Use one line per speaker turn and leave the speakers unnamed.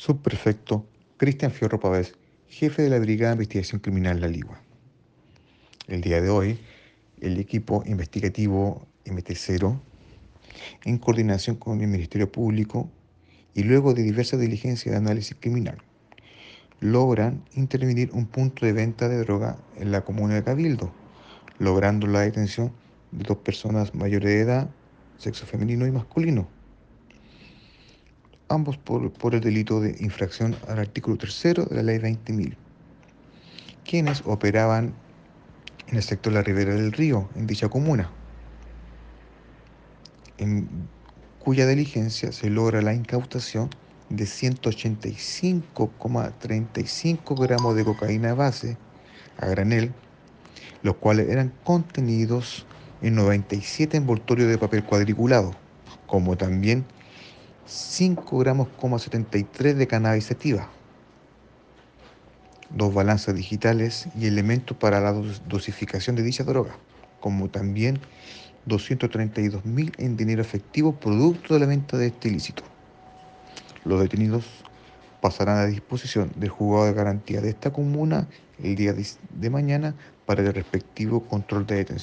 Subprefecto Cristian Fierro Pavés, jefe de la Brigada de Investigación Criminal La Ligua. El día de hoy, el equipo investigativo MT0, en coordinación con el Ministerio Público y luego de diversas diligencias de análisis criminal, logran intervenir un punto de venta de droga en la comuna de Cabildo, logrando la detención de dos personas mayores de edad, sexo femenino y masculino, ambos por, el delito de infracción al artículo tercero de la ley 20.000, quienes operaban en el sector de la Ribera del Río, en dicha comuna, en cuya diligencia se logra la incautación de 185,35 gramos de cocaína base a granel, los cuales eran contenidos en 97 envoltorios de papel cuadriculado, como también 5 gramos, 73 de cannabis sativa, dos balanzas digitales y elementos para la dosificación de dicha droga, como también 232 mil en dinero efectivo producto de la venta de este ilícito. Los detenidos pasarán a disposición del juzgado de garantía de esta comuna el día de mañana para el respectivo control de detención.